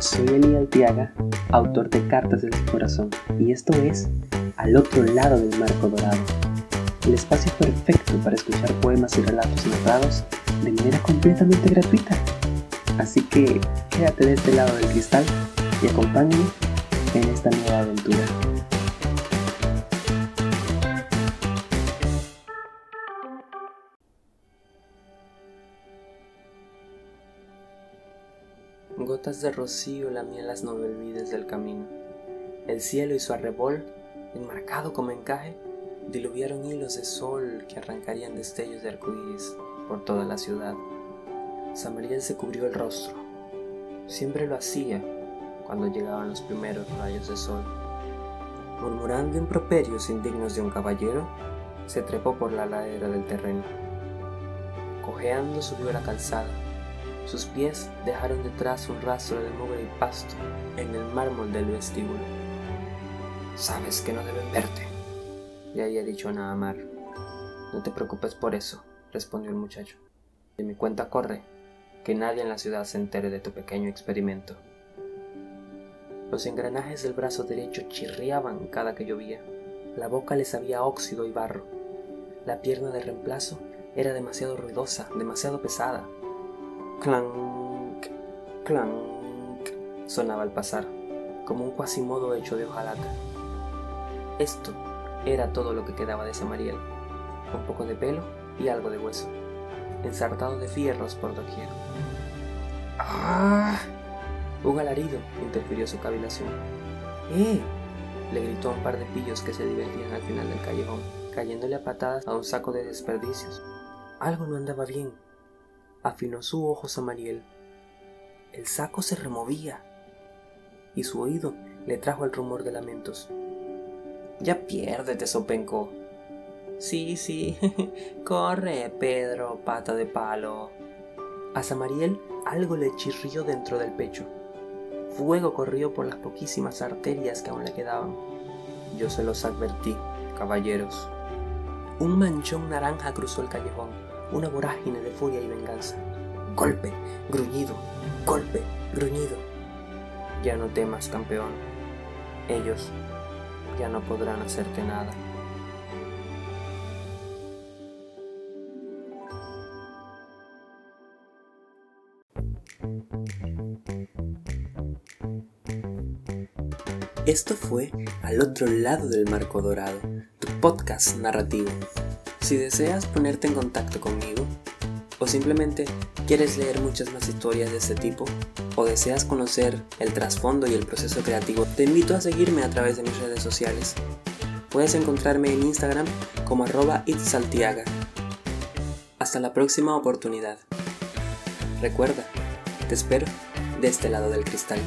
Soy Eli Altiaga, autor de Cartas del Corazón, y esto es Al otro lado del marco dorado, el espacio perfecto para escuchar poemas y relatos narrados de manera completamente gratuita. Así que quédate de este lado del cristal y acompáñame en esta nueva aventura. Gotas de rocío lamían las novelvides del camino. El cielo y su arrebol, enmarcado como encaje, diluviaron hilos de sol que arrancarían destellos de arcoíris por toda la ciudad. Samariel se cubrió el rostro. Siempre lo hacía cuando llegaban los primeros rayos de sol. Murmurando improperios indignos de un caballero, se trepó por la ladera del terreno. Cojeando subió la calzada sus pies dejaron detrás un rastro de mugre y pasto en el mármol del vestíbulo. Sabes que no deben verte, le había dicho a Naamar. No te preocupes por eso, respondió el muchacho. De mi cuenta corre, que nadie en la ciudad se entere de tu pequeño experimento. Los engranajes del brazo derecho chirriaban cada que llovía. La boca le sabía óxido y barro. La pierna de reemplazo era demasiado ruidosa, demasiado pesada. Clank, clank, sonaba al pasar, como un cuasimodo hecho de hojalata. Esto era todo lo que quedaba de Samariel, un poco de pelo y algo de hueso, ensartado de fierros por doquier. ¡Ah! Un alarido interfirió su cavilación. ¡Eh! le gritó un par de pillos que se divertían al final del callejón, cayéndole a patadas a un saco de desperdicios. Algo no andaba bien afinó su ojo Samariel. El saco se removía y su oído le trajo el rumor de lamentos. Ya piérdete, Sopenco. Sí, sí, corre, Pedro, pata de palo. A Samariel algo le chirrió dentro del pecho. Fuego corrió por las poquísimas arterias que aún le quedaban. Yo se los advertí, caballeros. Un manchón naranja cruzó el callejón una vorágine de furia y venganza. Golpe, gruñido, golpe, gruñido. Ya no temas, campeón. Ellos ya no podrán hacerte nada. Esto fue Al otro lado del marco dorado, tu podcast narrativo. Si deseas ponerte en contacto conmigo, o simplemente quieres leer muchas más historias de este tipo, o deseas conocer el trasfondo y el proceso creativo, te invito a seguirme a través de mis redes sociales. Puedes encontrarme en Instagram como arroba itsaltiaga. Hasta la próxima oportunidad. Recuerda, te espero de este lado del cristal.